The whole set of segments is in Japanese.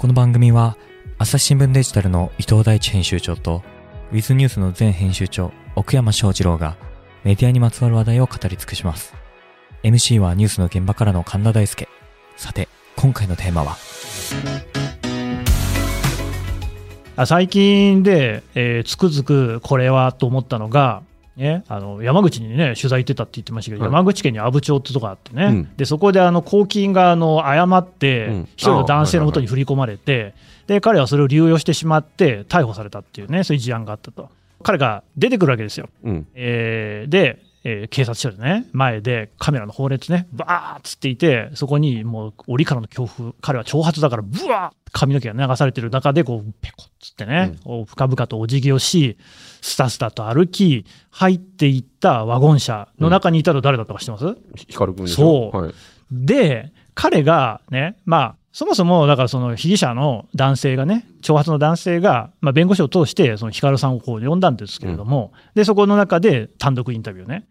この番組は朝日新聞デジタルの伊藤大地編集長とウィズニュースの前編集長奥山翔二郎がメディアにまつわる話題を語り尽くします。MC はニュースの現場からの神田大輔。さて、今回のテーマは？あ最近で、えーつくづくこれはと思ったのが、ね、あの山口にね、取材行ってたって言ってましたけど、はい山口県に阿武町ってとこがあってね、うんでそこであの公金があの誤ってうん、一人の男性のもとに振り込まれて、で彼はそれを流用してしまって、逮捕されたっていうね、そういう事案があったと。彼が出てくるわけですよ。うん。えーで、えー警察署でね、前でカメラの放熱ね、バーッつっていて、そこにもう檻からの強風、彼は長髪だから、ブワーッ髪の毛が流されてる中で、こう、ペコッつってね、こう深々とお辞儀をし、スタスタと歩き、入っていったワゴン車の中にいたの誰だったか知ってます、ヒカル君でしょ？そう。はい。で、彼がね、まあ、そもそも、だからその被疑者の男性がね、長髪の男性が、まあ、弁護士を通して、そのヒカルさんをこう呼んだんですけれども、で、そこの中で単独インタビューね。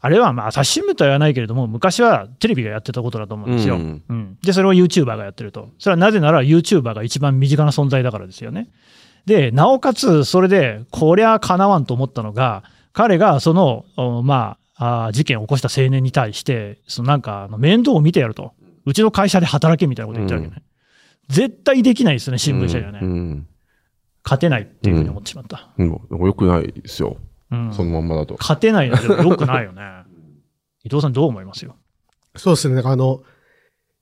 あれはまあ朝日新聞とは言わないけれども、昔はテレビがやってたことだと思うんですよ。うんうんで、それを YouTuber がやってると。それはなぜなら YouTuber が一番身近な存在だからですよね。で、なおかつ、それで、こりゃかなわんと思ったのが、彼がその、おまあ、あー事件を起こした青年に対して、そのなんか、面倒を見てやると。うちの会社で働けみたいなこと言ってるわけね。絶対できないですね、新聞社にはね。うん。勝てないっていうふうに思ってしまった。うん。よくないですよ。うんそのまんまだと。勝てないのでもよくないよね。伊藤さんどう思いますよ？そうですね。あの、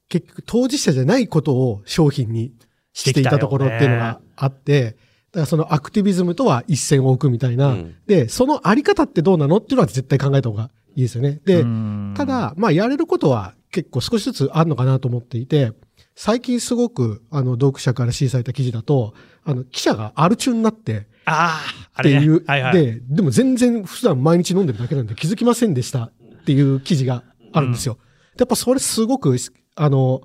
結局当事者じゃないことを商品にしていたところっていうのがあって、だからそのアクティビズムとは一線を置くみたいな、うんで、そのあり方ってどうなのっていうのは絶対考えた方がいいですよね。で、うんた、だ、まあやれることは結構少しずつあるのかなと思っていて、最近すごくあの読者から支持された記事だと、あの記者がアル中になってああ。っていう、はいはい。で、でも全然普段毎日飲んでるだけなんで気づきませんでしたっていう記事があるんですよ。でやっぱそれすごく、あの、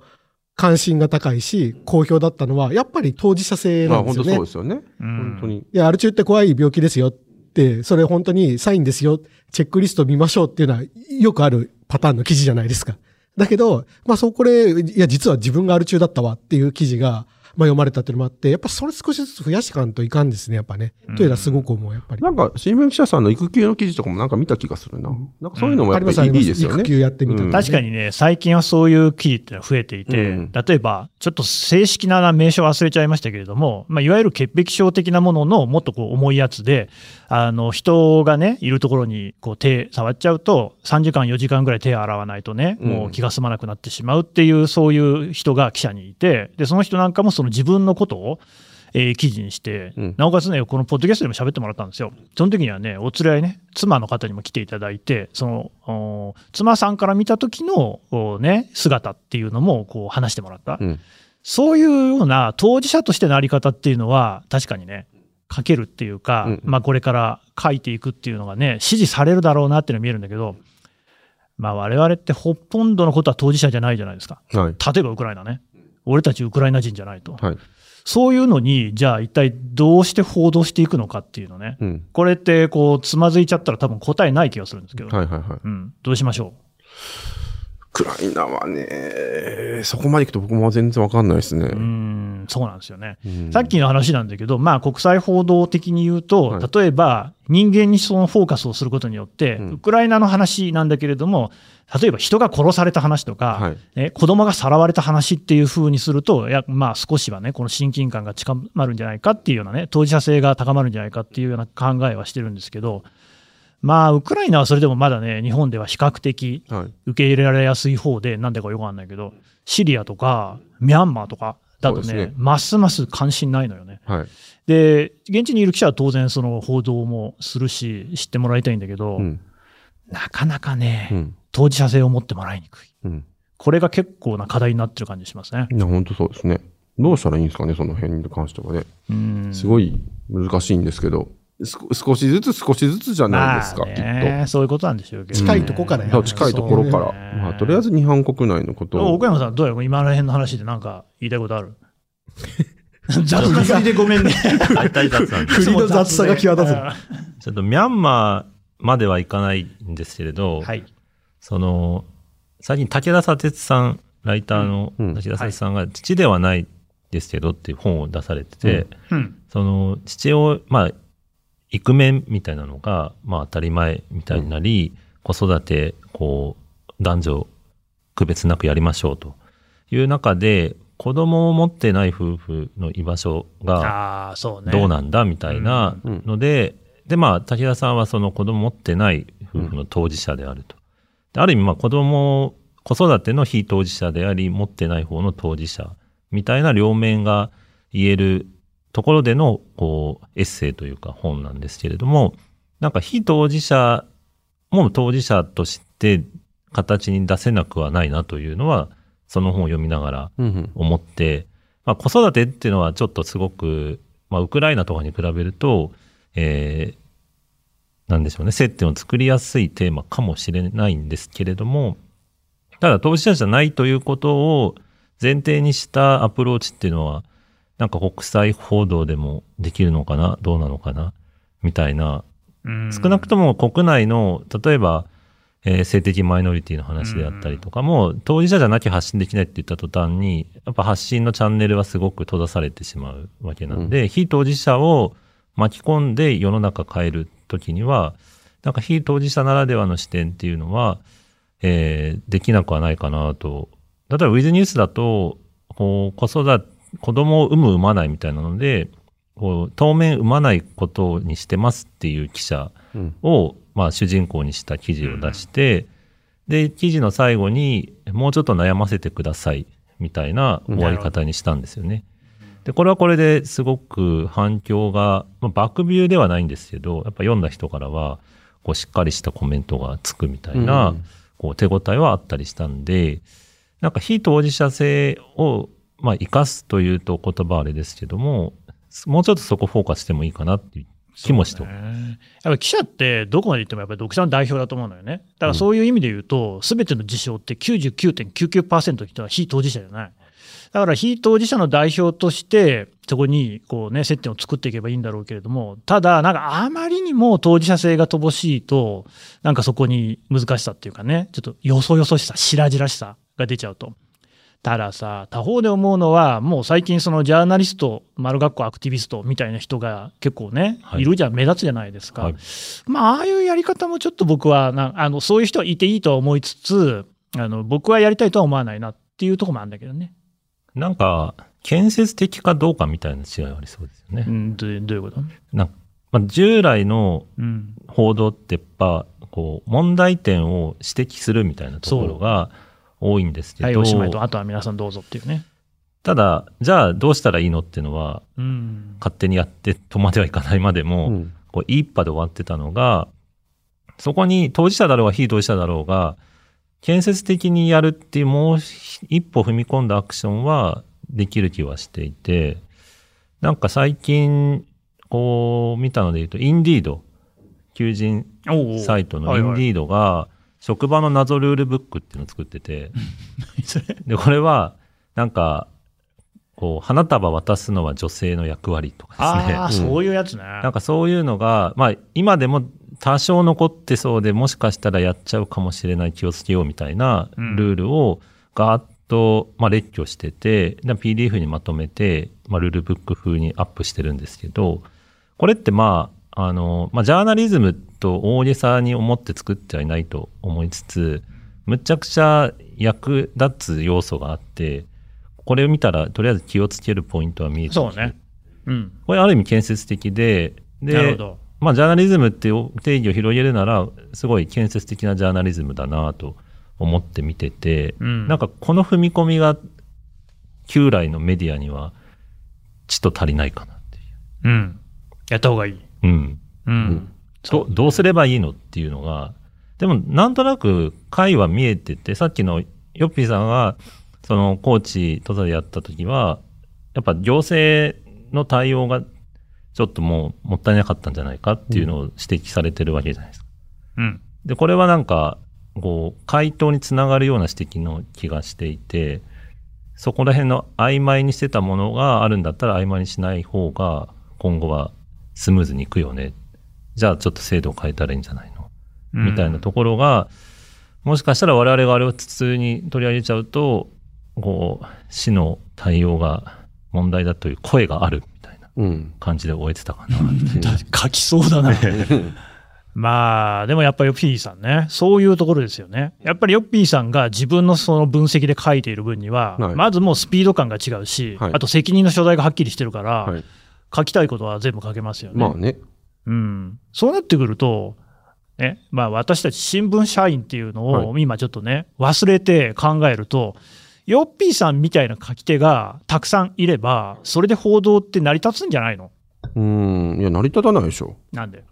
関心が高いし、好評だったのは、やっぱり当事者性なんですよね。そうですよね。うん本当に。いや、アル中って怖い病気ですよって、それ本当にサインですよ、チェックリスト見ましょうっていうのはよくあるパターンの記事じゃないですか。だけど、まあそこで、いや、実は自分がある中だったわっていう記事が、まあ読まれたっていうのもあって、やっぱそれ少しずつ増やしていかんといかんですね、やっぱね。というのはすごく思う、やっぱり。なんか、新聞記者さんの育休の記事とかもなんか見た気がするな。なんかそういうのもやっぱありますありますりいいですよね。育休やってみたうん確かにね、最近はそういう記事ってのは増えていて、うん例えば、ちょっと正式な名称忘れちゃいましたけれども、まあ、いわゆる潔癖症的なもののもっとこう重いやつで、あの人がね、いるところにこう手触っちゃうと、3時間、4時間ぐらい手洗わないとね、もう気が済まなくなってしまうっていう、そういう人が記者にいて、でその人なんかもその自分のことを、えー記事にして、うんなおかつね、このポッドキャストでも喋ってもらったんですよ。その時にはね、お連れ合いね、妻の方にも来ていただいて、その、お妻さんから見た時の、おね、姿っていうのも、こう話してもらった。うんそういうような当事者としてのあり方っていうのは、確かにね、書けるっていうか、うんまあこれから書いていくっていうのがね、支持されるだろうなっていうのが見えるんだけど、まあ我々ってほとんどのことは当事者じゃないじゃないですか。はい。例えばウクライナね。俺たちウクライナ人じゃないと。はい。そういうのに、じゃあ一体どうして報道していくのかっていうのね。うん。これってこう、つまずいちゃったら多分答えない気がするんですけど。はいはいはい。うん。どうしましょウクライナはね、そこまで行くと僕も全然わかんないですねう。ん、そうなんですよね。うんさっきの話なんだけど、まあ、国際報道的に言うと、はい例えば人間にそのフォーカスをすることによって、うんウクライナの話なんだけれども、例えば人が殺された話とか、はい。ね、子供がさらわれた話っていう風にすると、いやまあ、少しはね、この親近感が近まるんじゃないかっていうようなね、当事者性が高まるんじゃないかっていうような考えはしてるんですけど、まあ、ウクライナはそれでもまだね、日本では比較的はい。受け入れられやすい方で、なんでかよくわかんないけど、シリアとかミャンマーとかだとね、ねますます関心ないのよね。はい。で、現地にいる記者は当然その報道もするし、知ってもらいたいんだけど、うん。なかなかね、うん。当事者性を持ってもらいにくい。うん。これが結構な課題になってる感じしますね。いや、本当そうですね。どうしたらいいんですかね、その辺に関してはね。うんすごい難しいんですけど、す少しずつ少しずつじゃないですか、まあきっね、そういうことなんでしょうけど、近いとこからや。近いところから。まあ、とりあえず日本国内のことを。奥山さん、どうや今の辺の話で何か言いたいことある？雑りでごめんね。大体雑なんで。振りの雑さが際立つちょっとミャンマーまではいかないんですけれど、はい。その、最近武田砂鉄さん、ライターのうん武田砂鉄さんが父ではないっですけどっていう本を出されてて、うん。その父親、まあ、イクメンみたいなのが、まあ当たり前みたいになり、子育て、こう、男女区別なくやりましょうという中で、子供を持ってない夫婦の居場所が。どうなんだみたいなので、で、まあ、滝田さんはその子供持ってない夫婦の当事者であると。である意味、まあ子供、子育ての非当事者であり、持ってない方の当事者みたいな両面が言えるところでの、こう、エッセイというか本なんですけれども、なんか非当事者も当事者として形に出せなくはないなというのは、その本を読みながらうんうん。思って、まあ、子育てっていうのはちょっとすごく、まあ、ウクライナとかに比べると、えーなんでしょうね、接点を作りやすいテーマかもしれないんですけれども、ただ当事者じゃないということを前提にしたアプローチっていうのは、なんか国際報道でもできるのかな？どうなのかな？みたいな、うん。少なくとも国内の、例えば、えー性的マイノリティの話であったりとかも、当事者じゃなきゃ発信できないって言った途端に、やっぱ発信のチャンネルはすごく閉ざされてしまうわけなんで、非当事者を巻き込んで世の中変えるときには、なんか非当事者ならではの視点っていうのは、えーできなくはないかなと。例えばウィズニュースだと、こう子育て、子供を産む産まないみたいなので、こう当面産まないことにしてますっていう記者うんを、まあ、主人公にした記事を出して、で、記事の最後に、もうちょっと悩ませてください、みたいな終わり方にしたんですよね。で、これはこれですごく反響が、まあ、バックビューではないんですけど、やっぱ読んだ人からは、こう、しっかりしたコメントがつくみたいな、うんこう、手応えはあったりしたんで、なんか非当事者性を、まあ、生かすというと言葉はあれですけども、もうちょっとそこフォーカスしてもいいかなっていう気もしてねやっぱり記者ってどこまで言ってもやっぱり読者の代表だと思うのよね。だからそういう意味で言うと、すべての事象って99.99%の人は非当事者じゃない。だから非当事者の代表として、そこにこうね、接点を作っていけばいいんだろうけれども、ただ、なんかあまりにも当事者性が乏しいと、なんかそこに難しさっていうかね、ちょっとよそよそしさ、白々しさが出ちゃうと。たださ、他方で思うのは、もう最近、そのジャーナリスト、丸学校アクティビストみたいな人が結構ね、はいいるじゃん、目立つじゃないですか。はいまあ、ああいうやり方もちょっと僕はなあの、そういう人はいていいとは思いつつ、あの僕はやりたいとは思わないなっていうところもあるんだけどね。なんか、建設的かどうかみたいな違いはありそうですよね。うん、どうどういうこと？なんかまあ、従来のうん。報道ってやっぱ、こう、問題点を指摘するみたいなところが多いんですけはい、ど、おしまいと、あとは皆さんどうぞっていうね。ただ、じゃあどうしたらいいのっていうのは、うん。勝手にやってとまではいかないまでも、うんこう、一派で終わってたのが、そこに当事者だろうが非当事者だろうが、建設的にやるっていうもう一歩踏み込んだアクションはできる気はしていて、なんか最近、こう見たので言うと、インディード、求人サイトのはいはいインディードが、職場の謎ルールブックっていうのを作ってて、で、これは、なんか、こう、花束渡すのは女性の役割とかですね。ああ、そういうやつね。なんかそういうのが、まあ今でも多少残ってそうで、もしかしたらやっちゃうかもしれない気をつけようみたいなうんルールをガーッと、まあ列挙してて、で PDF にまとめて、まあルールブック風にアップしてるんですけど、これってまあ、あの、まあジャーナリズムと大げさに思って作ってはいないと思いつつ、むちゃくちゃ役立つ要素があって、これを見たらとりあえず気をつけるポイントは見えてそうね。うん。これある意味建設的で、で、なるほど。まあジャーナリズムっていう定義を広げるなら、すごい建設的なジャーナリズムだなと思って見てて、うんなんかこの踏み込みが旧来のメディアにはちょっと足りないかなっていうん。やった方がいい。う。うん。うん。どどうすればいいのっていうのが、でもなんとなく解は見えてて、さっきのヨッピーさんが、そのコーチとかでやった時は、やっぱ行政の対応がちょっともうもったいなかったんじゃないかっていうのを指摘されてるわけじゃないですか。うん。で、これはなんか、こう、回答につながるような指摘の気がしていて、そこら辺の曖昧にしてたものがあるんだったら曖昧にしない方が今後はスムーズにいくよね。じゃあちょっと制度を変えたらいいんじゃないの、みたいなところが、もしかしたら我々があれを普通に取り上げちゃうと、こう、市の対応が問題だという声があるみたいなうん。感じで終えてたかな。書きそうだな。まあ、でもやっぱヨッピーさんね、そういうところですよね。やっぱりヨッピーさんが自分のその分析で書いている分には、はいまずもうスピード感が違うし、はいあと責任の所在がはっきりしてるから、はい。書きたいことは全部書けますよね。まあね。うん、そうなってくると、ねまあ、私たち新聞社員っていうのを今ちょっとね、忘れて考えると、ヨッピーさんみたいな書き手がたくさんいれば、それで報道って成り立つんじゃないの？うん。いや、成り立たないでしょ。なんで？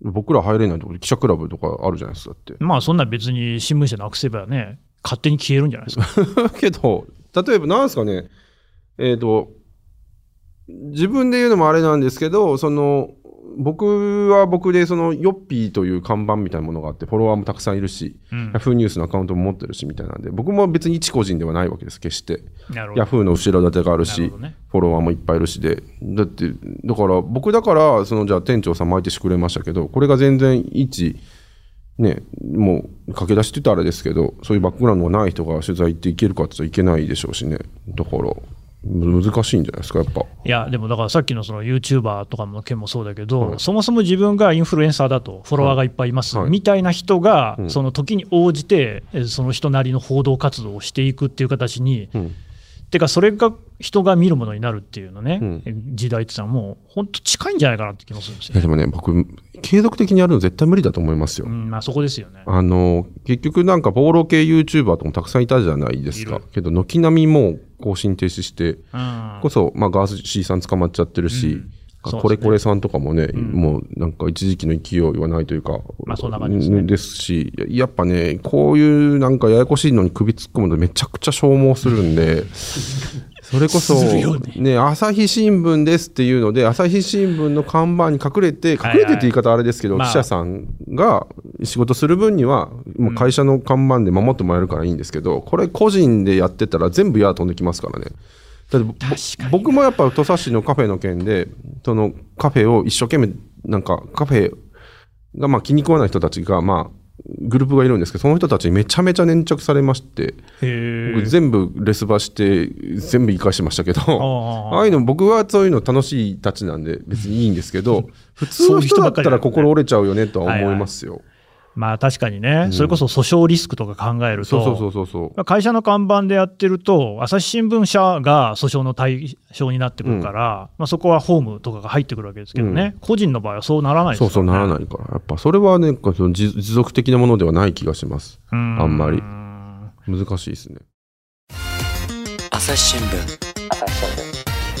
僕ら入れないところ、記者クラブとかあるじゃないですか、だって。まあそんな別に新聞社なくせばね、勝手に消えるんじゃないですか。けど、例えば、なんですかね、えっ、と、自分で言うのもあれなんですけど、その、僕は僕で、その、ヨッピーという看板みたいなものがあって、フォロワーもたくさんいるし、うんヤフーニュースのアカウントも持ってるし、みたいなんで、僕も別に一個人ではないわけです、決して。ヤフーの後ろ盾があるし、ねフォロワーもいっぱいいるしで、だって、だから、僕だから、その、じゃあ店長さんも相手してくれましたけど、これが全然一、ね、もう、駆け出しってたらあれですけど、そういうバックグラウンドがない人が取材行っていけるかって言ったらいけないでしょうしね。だから、む難しいんじゃないですか、やっぱ。いや、でもだからさっきのその YouTuber とかの件もそうだけど、はいそもそも自分がインフルエンサーだと、フォロワーがいっぱいいます、はいみたいな人が、うんその時に応じて、えその人なりの報道活動をしていくっていう形に、うん。てか、それが人が見るものになるっていうのね、うん時代っていうのはもう本当近いんじゃないかなって気もするんですよ。いや、でもね、僕、継続的にやるの絶対無理だと思いますよ。うん、まあそこですよね。あの、結局なんか、暴露系 YouTuber ともたくさんいたじゃないですか。けど、軒並みもう更新停止して、うんこそ、まあ、ガーシーさん捕まっちゃってるし、うんこれこれさんとかもね、ん。もうなんか一時期の勢いはないというか、まあそんな感じですね。ですし、ややっぱね、こういうなんかややこしいのに首突っ込むとめちゃくちゃ消耗するんで、それこそ、ね。ね、朝日新聞ですっていうので、朝日新聞の看板に隠れて、はい隠れてって言い方あれですけど、まあ。記者さんが仕事する分には、もう会社の看板で守ってもらえるからいいんですけど、これ個人でやってたら全部矢飛んできますからね。だって僕もやっぱ土佐市のカフェの件で、そのカフェを一生懸命、なんかカフェがまあ気に食わない人たちが、まあ、グループがいるんですけど、その人たちにめちゃめちゃ粘着されまして、へ僕全部レスバして、全部言い返してましたけど、あああいうの、僕はそういうの楽しいたちなんで別にいいんですけど、普通の人だったら心折れちゃうよねとは思いますよ。まあ確かにね、それこそ訴訟リスクとか考えると、そうそうそうそうそう。会社の看板でやってると、朝日新聞社が訴訟の対象になってくるから、まあ、そこはホームとかが入ってくるわけですけどね、個人の場合はそうならないですそうそう、からね。ならないから。やっぱそれはね、その持持続的なものではない気がします。うあんまりん難しいですね。朝日新聞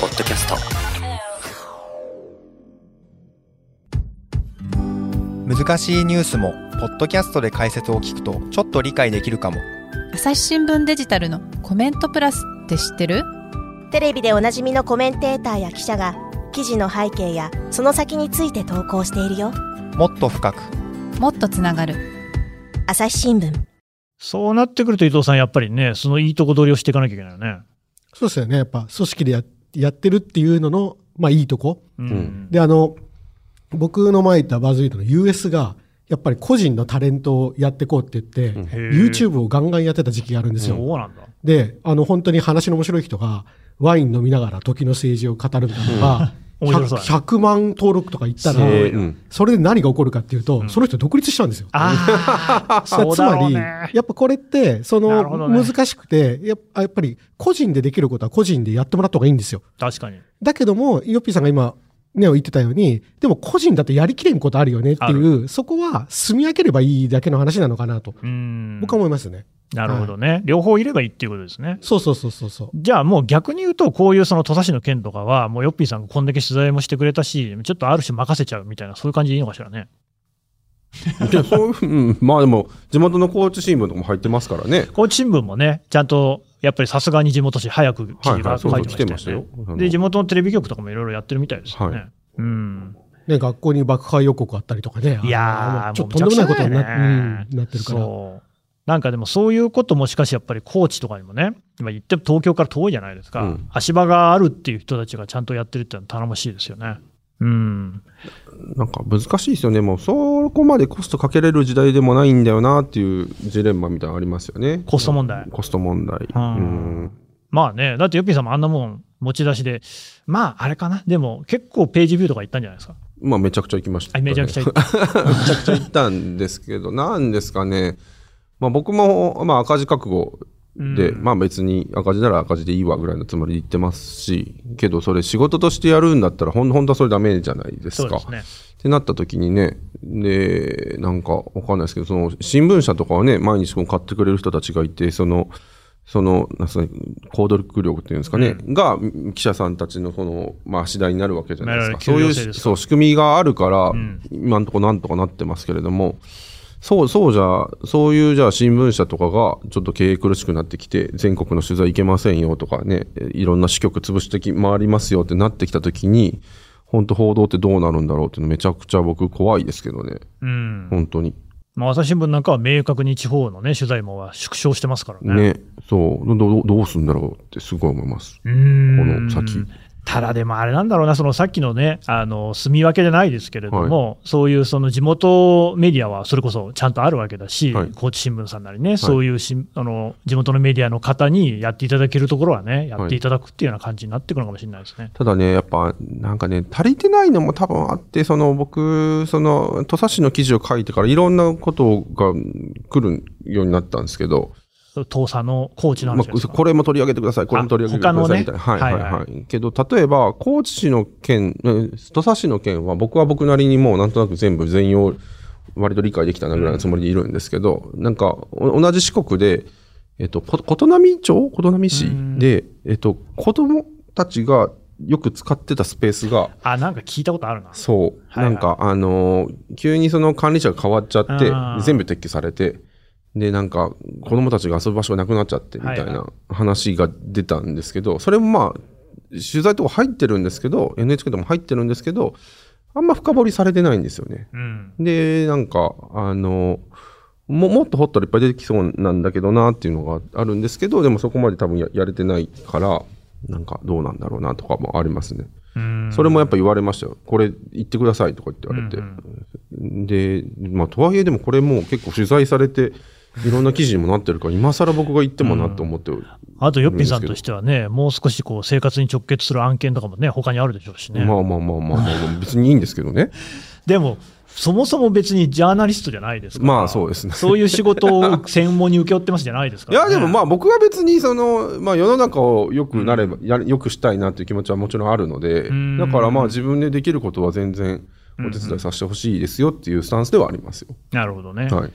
ポッドキャスト難しいニュースもポッドキャストで解説を聞くとちょっと理解できるかも。朝日新聞デジタルのコメントプラスって知ってる？テレビでおなじみのコメンテーターや記者が記事の背景やその先について投稿しているよ。もっと深く。もっとつながる。朝日新聞。そうなってくると伊藤さん、やっぱりね、そのいいとこ取りをしていかなきゃいけないよね。そうですよね。やっぱ組織でややってるっていうのの、まあいいとこ。うん。んで、あの、僕の前行ったバズイートの US が、やっぱり個人のタレントをやってこうって言って、YouTube をガンガンやってた時期があるんですよ。そうなんだ。で、あの、本当に話の面白い人が、ワイン飲みながら時の政治を語るみたいなのが、面白そう 100, 100万登録とか言ったら、それで何が起こるかっていうと、その人独立したんですよ。つまり、ね。やっぱこれって、その、難しくてやっぱ、やっぱり個人でできることは個人でやってもらった方がいいんですよ。確かに。だけども、ヨッピーさんが今、ね、言ってたように、でも個人だとやりきれんことあるよねっていう、そこは住み分ければいいだけの話なのかなと、うん。僕は思いますね。なるほどね。両方いればいいっていうことですね。そうそうそうそうそう。じゃあもう逆に言うと、こういうその土佐市の件とかは、もうヨッピーさんがこんだけ取材もしてくれたし、ちょっとある種任せちゃうみたいな、そういう感じでいいのかしらね。いやそういううんまあでも、地元の高知新聞とかも入ってますからね。高知新聞もね、ちゃんとやっぱりさすがに地元紙、早く記事が書いてましたよねで、地元のテレビ局とかもいろいろやってるみたいですよね。はいうん。ね、学校に爆破予告あったりとかね。いやちょっもうととんでもないことにな,、ねうんなってるから。なんかでもそういうこともしかしやっぱり高知とかにもね、今言っても東京から遠いじゃないですか、うん足場があるっていう人たちがちゃんとやってるってのは頼もしいですよね。うん。なんか難しいですよね。もうそこまでコストかけれる時代でもないんだよなっていうジレンマみたいなのありますよね。コスト問題コスト問題。うんうんまあね、だってヨッピーさんもあんなもん持ち出しで、まああれかな、でも結構ページビューとか行ったんじゃないですか？まあめちゃくちゃ行きました、あめちゃくちゃ行っ めちゃくちゃ行ったんですけど、なんですかね、まあ僕も、まあ赤字覚悟で、うんまあ別に赤字なら赤字でいいわぐらいのつもりで言ってますし、けどそれ仕事としてやるんだったら、ほん本当はそれダメじゃないですか。そうですね。ってなった時にね、で、なんかわかんないですけど、その新聞社とかはね、毎日こう買ってくれる人たちがいて、その、その、なんすかね行動力っていうんですかね、が、記者さんたちのその、まあ、足台になるわけじゃないですか。なそういうそう、仕組みがあるから、ん今んとこなんとかなってますけれども、そう、そうじゃ、そういうじゃあ新聞社とかがちょっと経営苦しくなってきて、全国の取材行けませんよとかね、いろんな支局潰してき回りますよってなってきたときに、本当報道ってどうなるんだろうっていうのめちゃくちゃ僕怖いですけどね、うん。本当に。まあ、朝日新聞なんかは明確に地方のね、取材網は縮小してますからね。ね、そう、どどどうすんだろうってすごい思います。この先ただでもあれなんだろうな、そのさっきのね、あの住み分けじゃないですけれども、そういうその地元メディアはそれこそちゃんとあるわけだし、はい。高知新聞さんなりね、そういうしあの地元のメディアの方にやっていただけるところはね、やっていただくっていうような感じになってくるのかもしれないですね。ただね、やっぱ、なんかね、足りてないのも多分あって、その僕、その、土佐市の記事を書いてからいろんなことが来るようになったんですけど、東佐の高知のまあ、話ですか、これも取り上げてください、これも取り上げてください。みたいな。ねはいはいはい。はい。けど、例えば、高知市の件、え土佐市の件は、僕は僕なりにもうなんとなく全部全容、割と理解できたなぐらいのつもりでいるんですけど、なんか、お同じ四国で、えっと、こ琴波町？琴波市？で、えっと、子供たちがよく使ってたスペースが、あ、なんか聞いたことあるな。そう、はいはい。なんか、あのー急にその管理者が変わっちゃって全部撤去されて、で、なんか、子供たちが遊ぶ場所がなくなっちゃって、みたいな話が出たんですけど、それもまあ、取材とか入ってるんですけど、NHK でも入ってるんですけど、あんま深掘りされてないんですよね。うん。で、なんか、あの、ももっと掘ったらいっぱい出てきそうなんだけどなっていうのがあるんですけど、でもそこまで多分ややれてないから、なんかどうなんだろうなとかもありますね。うんそれもやっぱ言われましたよ。これ言ってくださいとか言って言われて。で、まあとはいえでもこれもう結構取材されて、いろんな記事にもなってるから、今更僕が言ってもなって思ってる。あと、ヨッピーさんとしてはね、もう少しこう生活に直結する案件とかもね、他にあるでしょうしね。まあまあまあまあまあ、別にいいんですけどね。でも、そもそも別にジャーナリストじゃないですから、まあそうですねそういう仕事を専門に請け負ってますじゃないですから、いや、でもまあ僕は別にその、まあ世の中を良くなれば、や良くしたいなっていう気持ちはもちろんあるのでん、だからまあ自分でできることは全然お手伝いさせてほしいですよっていうスタンスではありますよ。なるほどね。はい。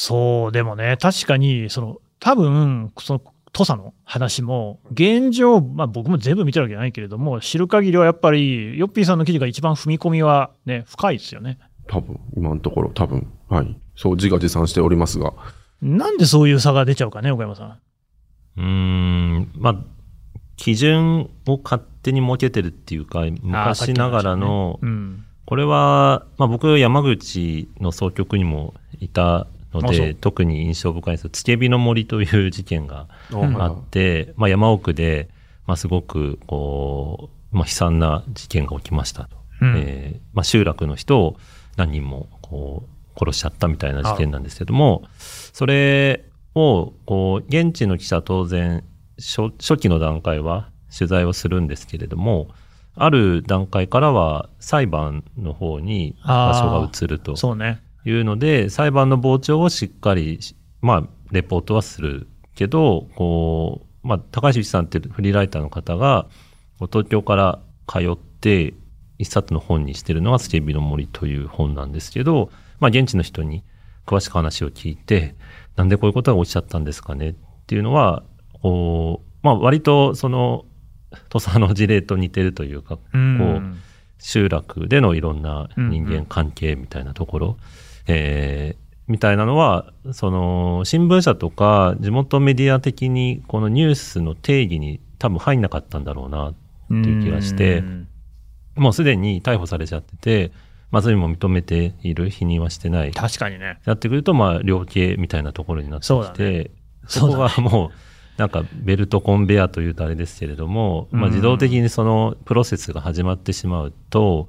そう、でもね、確かに、その、多分、その、土佐の話も、現状、まあ僕も全部見てるわけじゃないけれども、知る限りはやっぱり、ヨッピーさんの記事が一番踏み込みはね、深いですよね。多分、今のところ多分、はい。そう自画自賛しておりますが。なんでそういう差が出ちゃうかね、岡山さん。うーん、まあ、基準を勝手に設けてるっていうか、昔ながらの、うん。これは、まあ、僕、山口の総局にもいたので、特に印象深いんですよ。つけびの森という事件がんあって、まあ、山奥で、まあ、すごく、こう、まあ、悲惨な事件が起きましたと。うんえーまあ、集落の人を何人も、こう、殺しちゃったみたいな事件なんですけども、それを、こう、現地の記者当然、初初期の段階は取材をするんですけれども、ある段階からは裁判の方に場所が移るとそうね。いうので、裁判の傍聴をしっかりし、まあ、レポートはするけど、こう、まあ、高橋さんっていうフリーライターの方が、こう東京から通って、一冊の本にしてるのが、スケビの森という本なんですけど、まあ、現地の人に詳しく話を聞いて、なんでこういうことが起きちゃったんですかね？っていうのは、こう、まあ、割と、その、土佐の事例と似てるというか、うん。こう、集落でのいろんな人間関係みたいなところ、えーみたいなのは、その、新聞社とか地元メディア的にこのニュースの定義に多分入んなかったんだろうなっていう気がしてう、んもうすでに逮捕されちゃってて、まあ罪も認めている、否認はしてない。確かにね。やってくると、まあ、量刑みたいなところになってきて、ねそこがもう、なんかベルトコンベアというとあれですけれども、まあ、うん自動的にそのプロセスが始まってしまうと、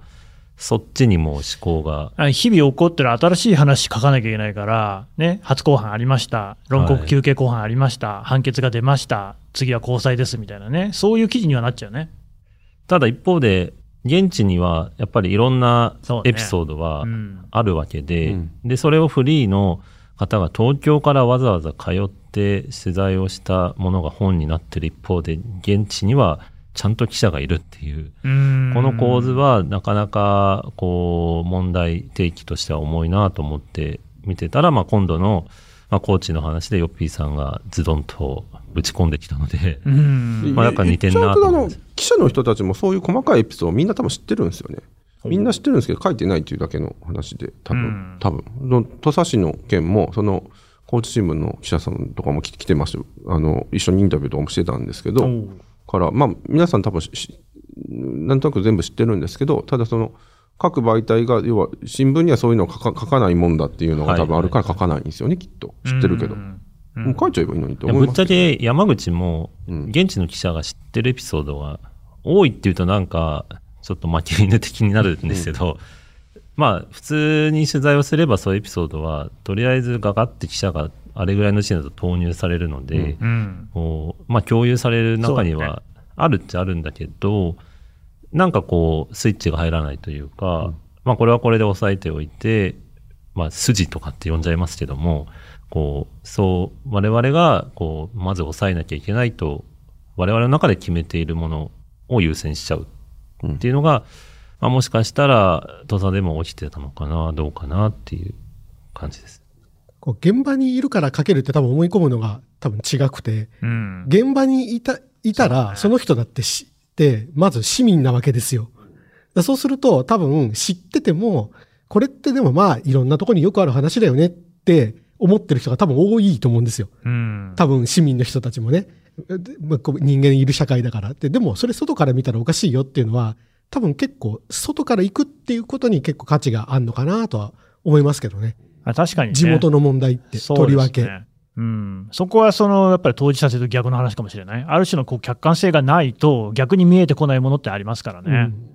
そっちにもう思考が、あ日々起こってる新しい話書かなきゃいけないから、ね、初公判ありました、論告休憩公判ありました、判決が出ました、次は高裁ですみたいなね、そういう記事にはなっちゃうね。ただ一方で、現地にはやっぱりいろんなエピソードはうん。あるわけで、うん。で、それをフリーの方が東京からわざわざ通って取材をしたものが本になってる一方で、現地にはちゃんと記者がいるっていう、うん。この構図はなかなかこう問題提起としては重いなと思って見てたら、まあ、今度の、まあ、コーチの話でヨッピーさんがズドンとぶち込んできたので、うん。まあなんか似てんなとあのと思います記者の人たちもそういう細かいエピソードをみんな多分知ってるんですよね。みんな知ってるんですけど書いてないっていうだけの話で多分、うん。多分。の土佐市の件もその高知新聞の記者さんとかも来来てましたあの一緒にインタビューとかもしてたんですけど、からまあ皆さん多分なんとなく全部知ってるんですけどただその各媒体が要は新聞にはそういうのを書かないもんだっていうのが多分あるから書かないんですよね、きっと。知ってるけど、うん。もう書いちゃえばいいのにといやぶっちゃけ山口もうん。現地の記者が知ってるエピソードが多いっていうとなんかちょっと負け犬的になるんですけど、まあ普通に取材をすればそういうエピソードはとりあえずガガって記者があれぐらいの時点だと投入されるので、うん。こうまあ共有される中にはあるっちゃあるんだけど、なんかこうスイッチが入らないというか、まあこれはこれで押さえておいて、まあ筋とかって呼んじゃいますけども、こう、そう、我々がこう、まず押さえなきゃいけないと、我々の中で決めているものを優先しちゃうっていうのが、まあもしかしたら土佐でも起きてたのかな、どうかなっていう感じです。こう現場にいるから書けるって多分思い込むのが多分違くて、うん現場にいた、いたら、その人だって知って、まず市民なわけですよ。だそうすると、多分知ってても、これってでもまあ、いろんなとこによくある話だよねって思ってる人が多分多いと思うんですよ。うん多分市民の人たちもね。でま人間いる社会だからって。でも、それ外から見たらおかしいよっていうのは、多分結構、外から行くっていうことに結構価値があるのかなとは思いますけどね。あ確かに、ね、地元の問題って、とりわけ。うん、そこはそのやっぱり当事者性と逆の話かもしれない、ある種のこう客観性がないと、逆に見えてこないものってありますからね、うん。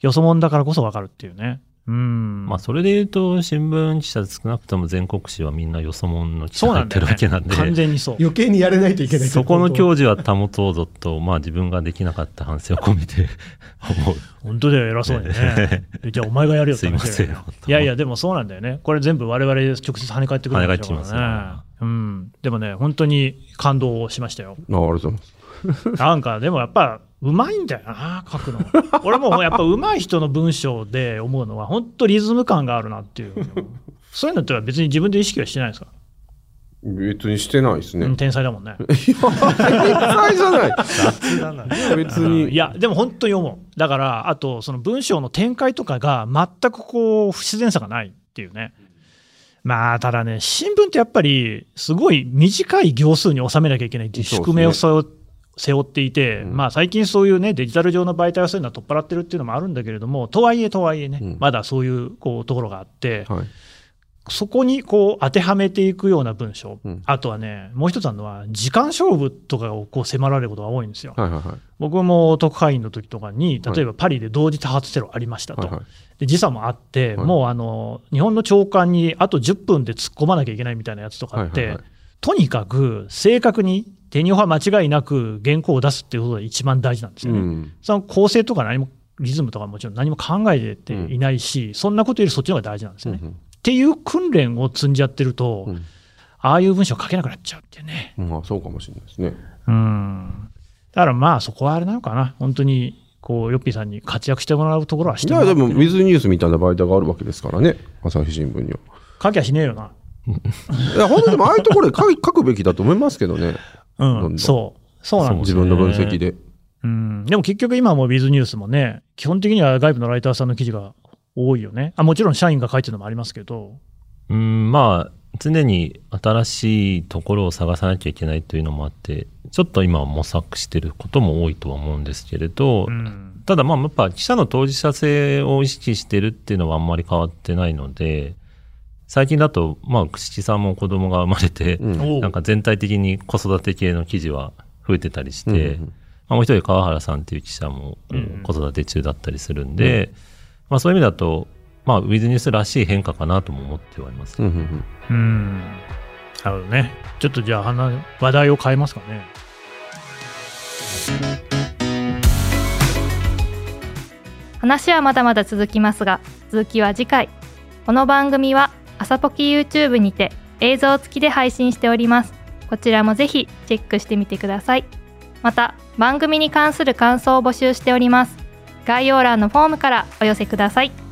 よそもんだからこそ分かるっていうね。うんまあそれで言うと、新聞記者少なくとも全国紙はみんなよそ者の記者がやってるわけなんで、完全にそう。余計にやれないといけない。そこの日教授は保とうぞと、まあ自分ができなかった反省を込めて 思う。本当だよ、偉そうにね。じゃあ、お前がやるよってすいませんいやいや、でもそうなんだよね。これ全部我々直接跳ね返ってくるんでしょうから跳ね返ってきますね。うん。でもね、本当に感動しましたよ。あありがとうございます なんか、でもやっぱ、うまいんだよな、書くの。俺もやっぱうまい人の文章で思うのは、本当リズム感があるなっていう。そういうのっては別に自分で意識はしてないですか、別にしてないですね、うん天才だもんね。天才じゃない雑だな。別うんにいや、でも本当に思う。だから、あと、その文章の展開とかが全くこう、不自然さがないっていうね。まあ、ただね、新聞ってやっぱり、すごい短い行数に収めなきゃいけないっていう宿命を背負背負っていて、うん。まあ最近そういうね、デジタル上の媒体はそういうのは取っ払ってるっていうのもあるんだけれども、とはいえとはいえね、うん。まだそういうこうところがあって、はい。そこにこう当てはめていくような文章、うん。あとはね、もう一つあるのは、時間勝負とかをこう迫られることが多いんですよ。はいはいはい。僕も特派員の時とかに、例えばパリで同時多発テロありましたと、はいはい。で時差もあって、はい。もうあの日本の長官にあと10分で突っ込まなきゃいけないみたいなやつとかって、はいはいはい。とにかく正確に手には間違いなく原稿を出すっていうことが一番大事なんですよね。うんその構成とか何もリズムとかもちろん何も考えていないし、そんなことよりそっちの方が大事なんですよね。うんっていう訓練を積んじゃってると、うんああいう文章書けなくなっちゃうっていうね。うんあそうかもしれないですねうん。だからまあそこはあれなのかな。本当に、こう、ヨッピーさんに活躍してもらうところはしてもらっていやでも、ウィズニュースみたいな媒体があるわけですからね、朝日新聞には。書きゃしねえよな。いや、本当にでもああいうところで書くべきだと思いますけどね、うん、どんどんそう。そうなんです自分の分析で。うん。でも結局今もウィズニュースもね、基本的には外部のライターさんの記事が多いよね。あもちろん社員が書いてるのもありますけど。うん、まあ、常に新しいところを探さなきゃいけないというのもあって、ちょっと今は模索してることも多いとは思うんですけれど、うん。ただまあ、やっぱ記者の当事者性を意識してるっていうのはあんまり変わってないので、最近だと、まあ、口木さんも子供が生まれて、うんなんか全体的に子育て系の記事は増えてたりして、うんうんまあ、もう一人川原さんっていう記者もうん子育て中だったりするんで、まあそういう意味だと、まあウィズニュースらしい変化かなとも思ってはいます。うんうんうんうん。なるほどね。ちょっとじゃあ話、話題を変えますかね。話はまだまだ続きますが続きは次回この番組は朝ポキ YouTube にて映像付きで配信しております。こちらもぜひチェックしてみてください。また番組に関する感想を募集しております。概要欄のフォームからお寄せください。